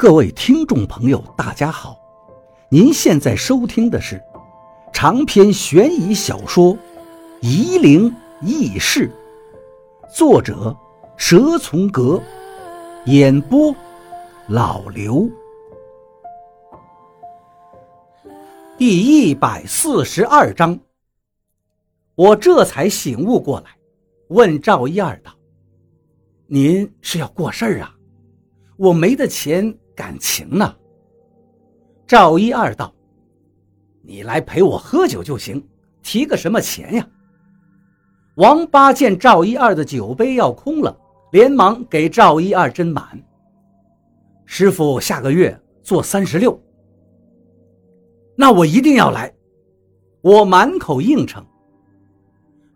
各位听众朋友，大家好！您现在收听的是长篇悬疑小说《夷陵轶事》，作者蛇从阁，演播老刘。第一百四十二章，我这才醒悟过来，问赵一二道：“您是要过事儿啊？我没的钱。”感情呢？赵一二道：“你来陪我喝酒就行，提个什么钱呀？”王八见赵一二的酒杯要空了，连忙给赵一二斟满。师傅下个月做三十六，那我一定要来。我满口应承。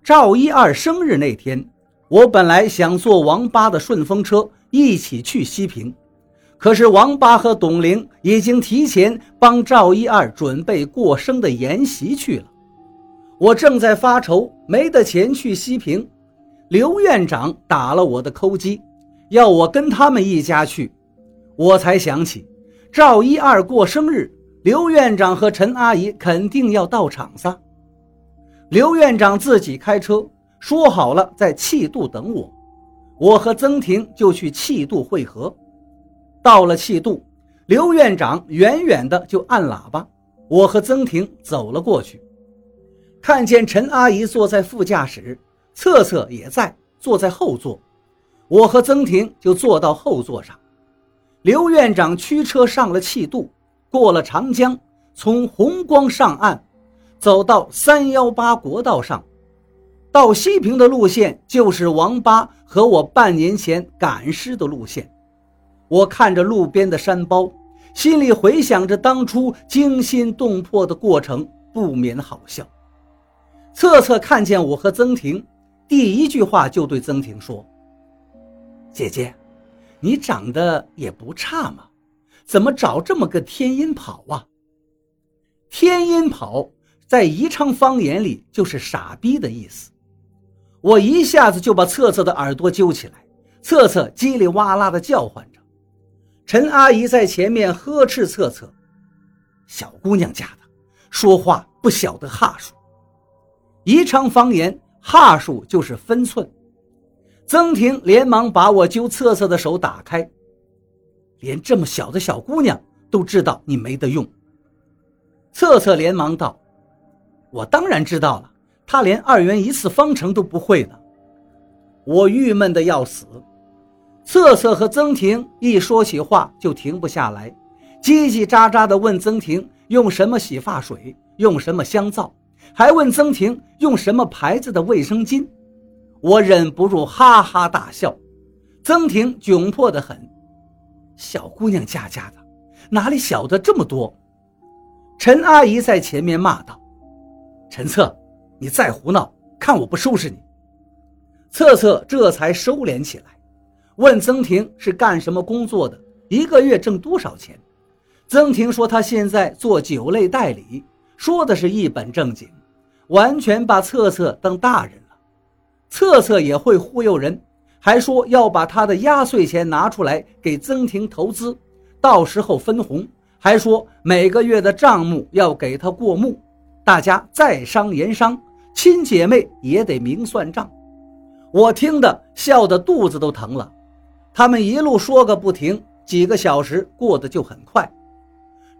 赵一二生日那天，我本来想坐王八的顺风车一起去西平。可是王八和董玲已经提前帮赵一二准备过生的筵席去了，我正在发愁没得钱去西平，刘院长打了我的扣机，要我跟他们一家去，我才想起赵一二过生日，刘院长和陈阿姨肯定要到场撒。刘院长自己开车，说好了在气度等我，我和曾婷就去气度会合。到了气度，刘院长远远的就按喇叭，我和曾婷走了过去，看见陈阿姨坐在副驾驶，策策也在坐在后座，我和曾婷就坐到后座上。刘院长驱车上了气渡，过了长江，从红光上岸，走到三幺八国道上，到西平的路线就是王八和我半年前赶尸的路线。我看着路边的山包，心里回想着当初惊心动魄的过程，不免好笑。策策看见我和曾婷，第一句话就对曾婷说：“姐姐，你长得也不差嘛，怎么找这么个天音跑啊？”天音跑在宜昌方言里就是傻逼的意思。我一下子就把策策的耳朵揪起来，策策叽里哇啦的叫唤着。陈阿姨在前面呵斥策策：“小姑娘家的，说话不晓得哈数。”宜昌方言哈数就是分寸。曾婷连忙把我揪策策的手打开，连这么小的小姑娘都知道你没得用。策策连忙道：“我当然知道了，她连二元一次方程都不会呢。”我郁闷的要死。策策和曾婷一说起话就停不下来，叽叽喳喳地问曾婷用什么洗发水，用什么香皂，还问曾婷用什么牌子的卫生巾。我忍不住哈哈大笑。曾婷窘迫得很，小姑娘家家的，哪里晓得这么多？陈阿姨在前面骂道：“陈策，你再胡闹，看我不收拾你！”策策这才收敛起来。问曾婷是干什么工作的，一个月挣多少钱？曾婷说她现在做酒类代理，说的是一本正经，完全把策策当大人了。策策也会忽悠人，还说要把他的压岁钱拿出来给曾婷投资，到时候分红，还说每个月的账目要给他过目，大家在商言商，亲姐妹也得明算账。我听得笑得肚子都疼了。他们一路说个不停，几个小时过得就很快。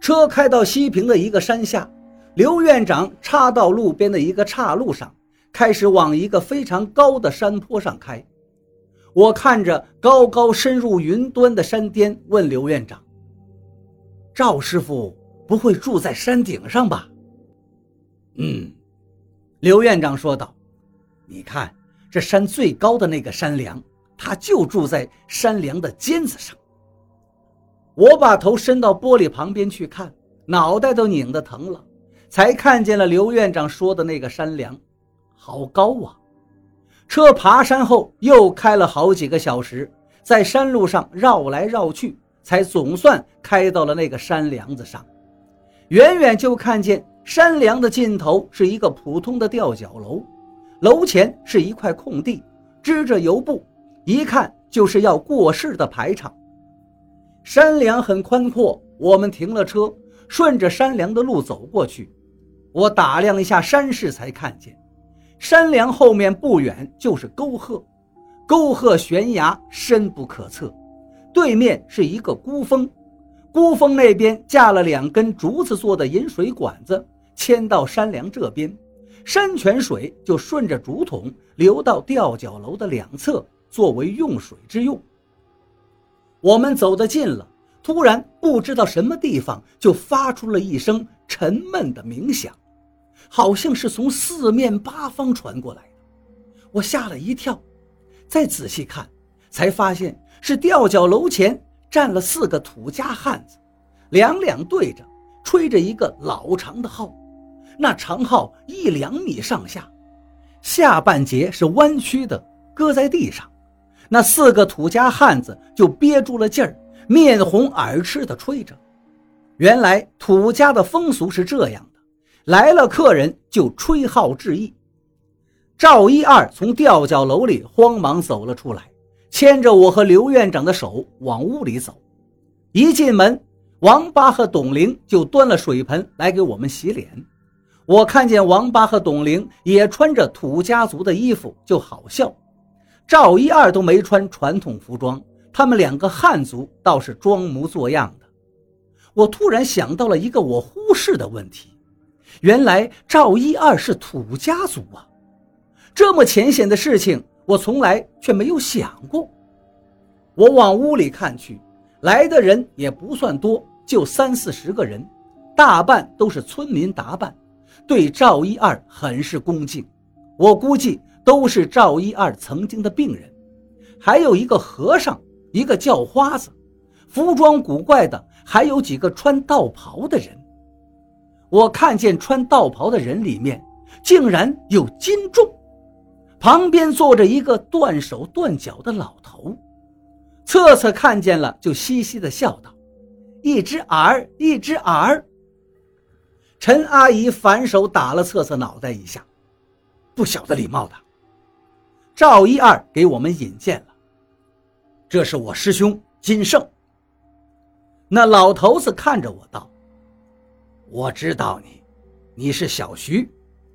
车开到西平的一个山下，刘院长插到路边的一个岔路上，开始往一个非常高的山坡上开。我看着高高深入云端的山巅，问刘院长：“赵师傅不会住在山顶上吧？”“嗯。”刘院长说道，“你看这山最高的那个山梁。”他就住在山梁的尖子上。我把头伸到玻璃旁边去看，脑袋都拧得疼了，才看见了刘院长说的那个山梁，好高啊！车爬山后又开了好几个小时，在山路上绕来绕去，才总算开到了那个山梁子上。远远就看见山梁的尽头是一个普通的吊脚楼，楼前是一块空地，支着油布。一看就是要过世的排场。山梁很宽阔，我们停了车，顺着山梁的路走过去。我打量一下山势，才看见山梁后面不远就是沟壑，沟壑悬崖深不可测，对面是一个孤峰，孤峰那边架了两根竹子做的引水管子，牵到山梁这边，山泉水就顺着竹筒流到吊脚楼的两侧，作为用水之用。我们走得近了，突然不知道什么地方就发出了一声沉闷的鸣响。好像是从四面八方传过来的，我吓了一跳，再仔细看，才发现是吊脚楼前站了四个土家汉子，两两对着，吹着一个老长的号，那长号一两米上下，下半截是弯曲的，搁在地上，那四个土家汉子就憋住了劲儿，面红耳赤地吹着。原来土家的风俗是这样的。来了客人就吹号致意。赵一二从吊脚楼里慌忙走了出来，牵着我和刘院长的手往屋里走。一进门，王八和董玲就端了水盆来给我们洗脸。我看见王八和董玲也穿着土家族的衣服，就好笑。赵一二都没穿传统服装，他们两个汉族倒是装模作样的。我突然想到了一个我忽视的问题。原来赵一二是土家族啊！这么浅显的事情，我从来却没有想过。我往屋里看去，来的人也不算多，就三四十个人，大半都是村民打扮，对赵一二很是恭敬。我估计都是赵一二曾经的病人，还有一个和尚，一个叫花子，服装古怪的，还有几个穿道袍的人。我看见穿道袍的人里面，竟然有金仲，旁边坐着一个断手断脚的老头。策策看见了，就嘻嘻的笑道：“一只耳，一只耳。”陈阿姨反手打了策策脑袋一下，不晓得礼貌的。赵一二给我们引荐了，这是我师兄金胜。那老头子看着我道。我知道你，你是小徐，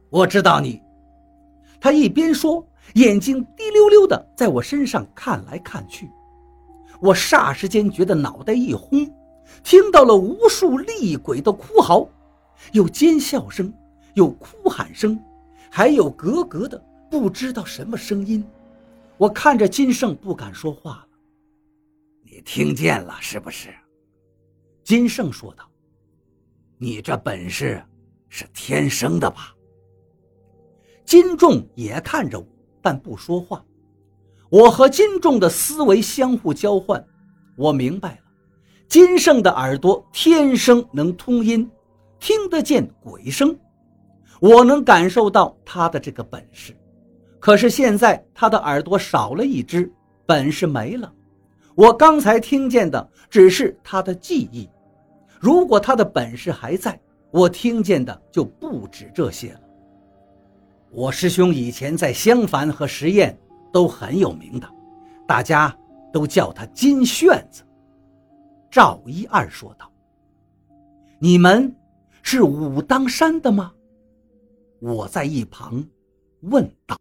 我知道你。他一边说，眼睛滴溜溜的在我身上看来看去。我霎时间觉得脑袋一轰，听到了无数厉鬼的哭嚎，有尖笑声，有哭喊声，还有咯咯的不知道什么声音。我看着金胜，不敢说话了。你听见了是不是？金胜说道。你这本事是天生的吧？金仲也看着我，但不说话。我和金仲的思维相互交换，我明白了，金胜的耳朵天生能通音，听得见鬼声。我能感受到他的这个本事，可是现在他的耳朵少了一只，本事没了。我刚才听见的只是他的记忆。如果他的本事还在，我听见的就不止这些了。我师兄以前在襄樊和十堰都很有名的，大家都叫他金炫子。赵一二说道：“你们是武当山的吗？”我在一旁问道。